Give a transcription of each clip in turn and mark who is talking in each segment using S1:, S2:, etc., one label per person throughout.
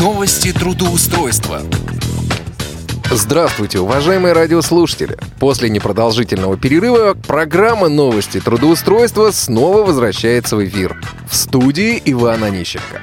S1: Новости трудоустройства.
S2: Здравствуйте, уважаемые радиослушатели! После непродолжительного перерыва программа «Новости трудоустройства» снова возвращается в эфир. В студии Ивана Онищенко.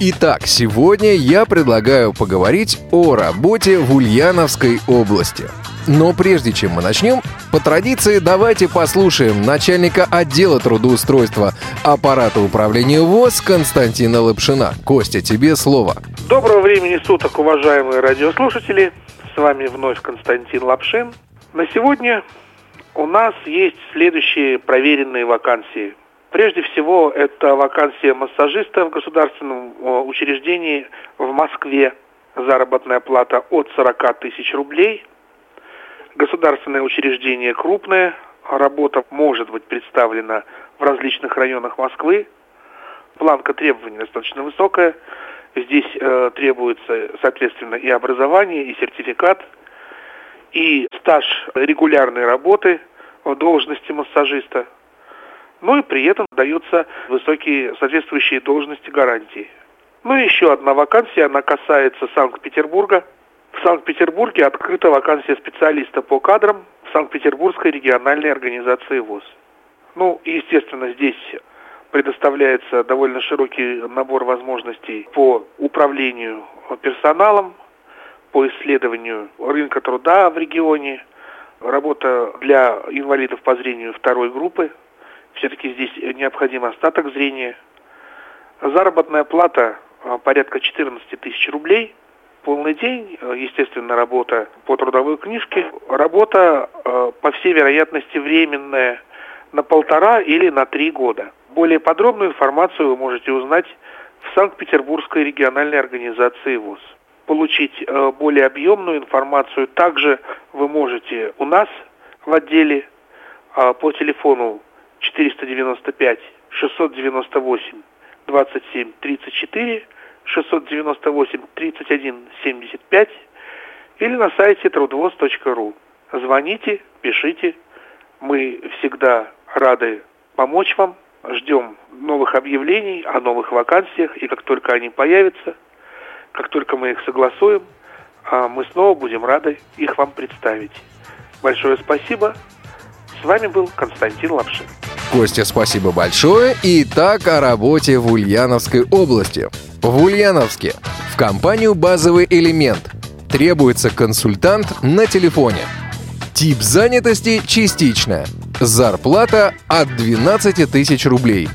S2: Итак, сегодня я предлагаю поговорить о работе в Ульяновской области. Но прежде чем мы начнем, по традиции давайте послушаем начальника отдела трудоустройства аппарата управления ВОЗ Константина Лапшина. Костя, тебе слово.
S3: Доброго времени суток, уважаемые радиослушатели. С вами вновь Константин Лапшин. На сегодня у нас есть следующие проверенные вакансии. Прежде всего, это вакансия массажиста в государственном учреждении в Москве. Заработная плата от 40 тысяч рублей. Государственное учреждение крупное. Работа может быть представлена в различных районах Москвы. Планка требований достаточно высокая. Здесь э, требуется, соответственно, и образование, и сертификат, и стаж регулярной работы в должности массажиста – ну и при этом даются высокие соответствующие должности гарантии. Ну и еще одна вакансия, она касается Санкт-Петербурга. В Санкт-Петербурге открыта вакансия специалиста по кадрам в Санкт-Петербургской региональной организации ВОЗ. Ну, естественно, здесь предоставляется довольно широкий набор возможностей по управлению персоналом, по исследованию рынка труда в регионе, работа для инвалидов по зрению второй группы, все-таки здесь необходим остаток зрения. Заработная плата а, порядка 14 тысяч рублей. Полный день, а, естественно, работа по трудовой книжке. Работа, а, по всей вероятности, временная на полтора или на три года. Более подробную информацию вы можете узнать в Санкт-Петербургской региональной организации ВОЗ. Получить более объемную информацию также вы можете у нас в отделе по телефону 495 698 27 34 698 31 75 или на сайте трудвоз.ру. Звоните, пишите. Мы всегда рады помочь вам. Ждем новых объявлений о новых вакансиях. И как только они появятся, как только мы их согласуем, а, мы снова будем рады их вам представить. Большое спасибо. С вами был Константин Лапшин.
S2: Костя, спасибо большое. Итак, о работе в Ульяновской области. В Ульяновске в компанию «Базовый элемент» требуется консультант на телефоне. Тип занятости частичная. Зарплата от 12 тысяч рублей.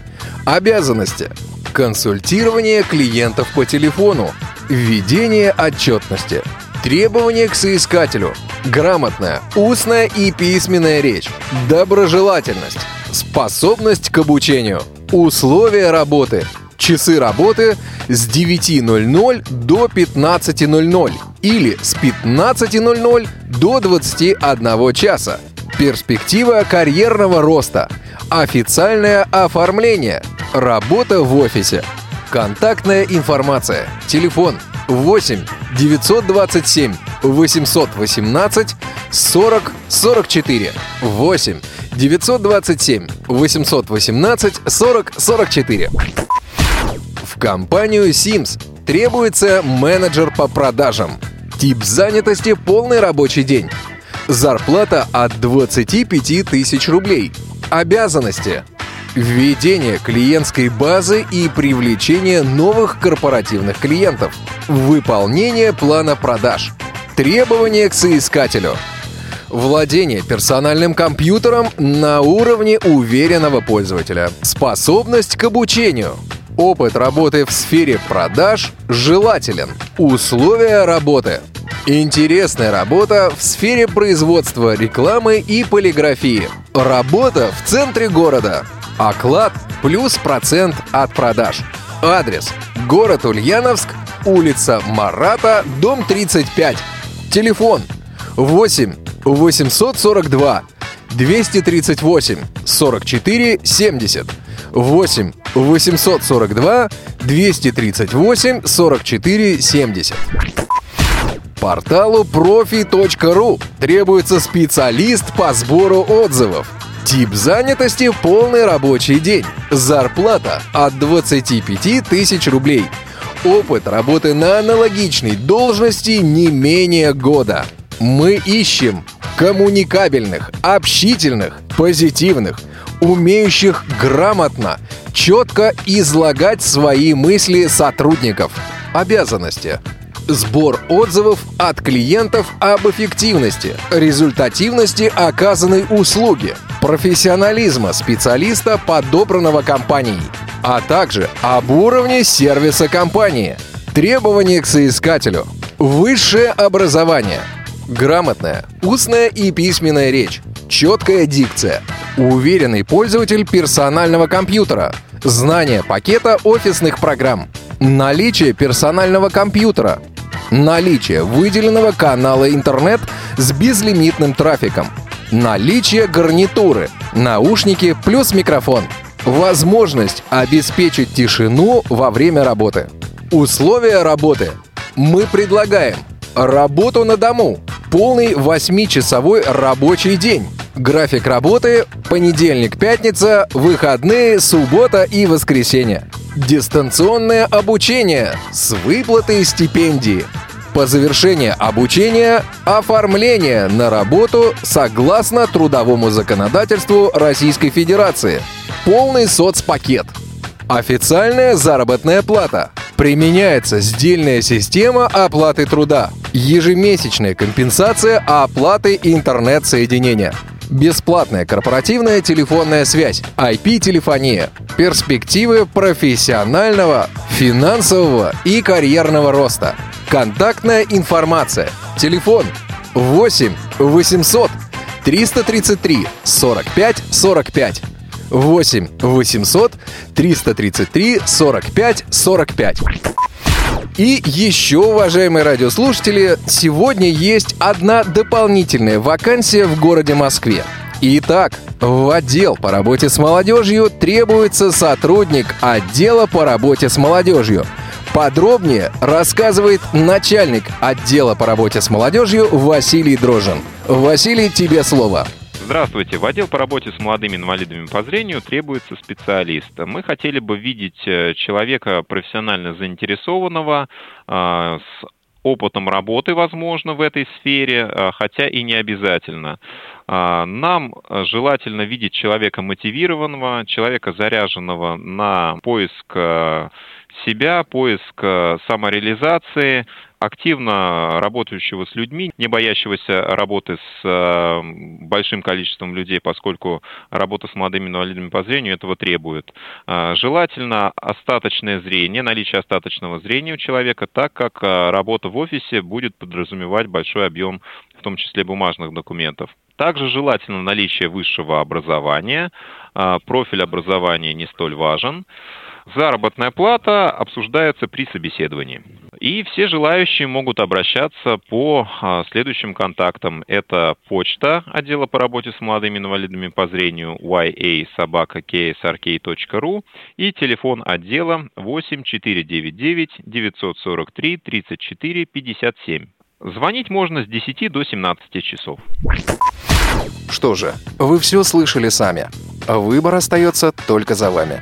S2: Обязанности. Консультирование клиентов по телефону. Введение отчетности. Требования к соискателю. Грамотная, устная и письменная речь. Доброжелательность Способность к обучению. Условия работы. Часы работы с 9.00 до 15.00 или с 15.00 до 21 часа. Перспектива карьерного роста. Официальное оформление. Работа в офисе. Контактная информация. Телефон 8 927 818 40 44 8 927 818 40 44. В компанию Sims требуется менеджер по продажам. Тип занятости – полный рабочий день. Зарплата от 25 тысяч рублей. Обязанности – введение клиентской базы и привлечение новых корпоративных клиентов. Выполнение плана продаж. Требования к соискателю – Владение персональным компьютером на уровне уверенного пользователя. Способность к обучению. Опыт работы в сфере продаж желателен. Условия работы. Интересная работа в сфере производства рекламы и полиграфии. Работа в центре города. Оклад плюс процент от продаж. Адрес. Город Ульяновск, улица Марата, дом 35. Телефон 8 842 238 44 70 8 842 238 44 70 Порталу profi.ru требуется специалист по сбору отзывов. Тип занятости – полный рабочий день. Зарплата от 25 тысяч рублей. Опыт работы на аналогичной должности не менее года. Мы ищем коммуникабельных, общительных, позитивных, умеющих грамотно, четко излагать свои мысли сотрудников. Обязанности. Сбор отзывов от клиентов об эффективности, результативности оказанной услуги, профессионализма специалиста, подобранного компанией, а также об уровне сервиса компании, требования к соискателю, высшее образование, грамотная, устная и письменная речь, четкая дикция, уверенный пользователь персонального компьютера, знание пакета офисных программ, наличие персонального компьютера, наличие выделенного канала интернет с безлимитным трафиком, наличие гарнитуры, наушники плюс микрофон, возможность обеспечить тишину во время работы. Условия работы. Мы предлагаем работу на дому, полный 8-часовой рабочий день, график работы понедельник-пятница, выходные, суббота и воскресенье. Дистанционное обучение с выплатой стипендии. По завершении обучения оформление на работу согласно трудовому законодательству Российской Федерации. Полный соцпакет. Официальная заработная плата. Применяется сдельная система оплаты труда. Ежемесячная компенсация оплаты интернет-соединения. Бесплатная корпоративная телефонная связь, IP-телефония, перспективы профессионального, финансового и карьерного роста, контактная информация, телефон 8 800 333 45 45 8 800 333 45 45 и еще, уважаемые радиослушатели, сегодня есть одна дополнительная вакансия в городе Москве. Итак, в отдел по работе с молодежью требуется сотрудник отдела по работе с молодежью. Подробнее рассказывает начальник отдела по работе с молодежью Василий Дрожин. Василий, тебе слово.
S4: Здравствуйте. В отдел по работе с молодыми инвалидами по зрению требуется специалист. Мы хотели бы видеть э, человека профессионально заинтересованного, э, с опытом работы, возможно, в этой сфере, э, хотя и не обязательно. Нам желательно видеть человека мотивированного, человека заряженного на поиск себя, поиск самореализации, активно работающего с людьми, не боящегося работы с э, большим количеством людей, поскольку работа с молодыми инвалидами по зрению этого требует. Э, желательно остаточное зрение, наличие остаточного зрения у человека, так как э, работа в офисе будет подразумевать большой объем, в том числе бумажных документов. Также желательно наличие высшего образования. Профиль образования не столь важен. Заработная плата обсуждается при собеседовании. И все желающие могут обращаться по а, следующим контактам. Это почта отдела по работе с молодыми инвалидами по зрению ya-ksrk.ru и телефон отдела 8499 943 34 57. Звонить можно с 10 до 17 часов.
S2: Что же, вы все слышали сами. Выбор остается только за вами.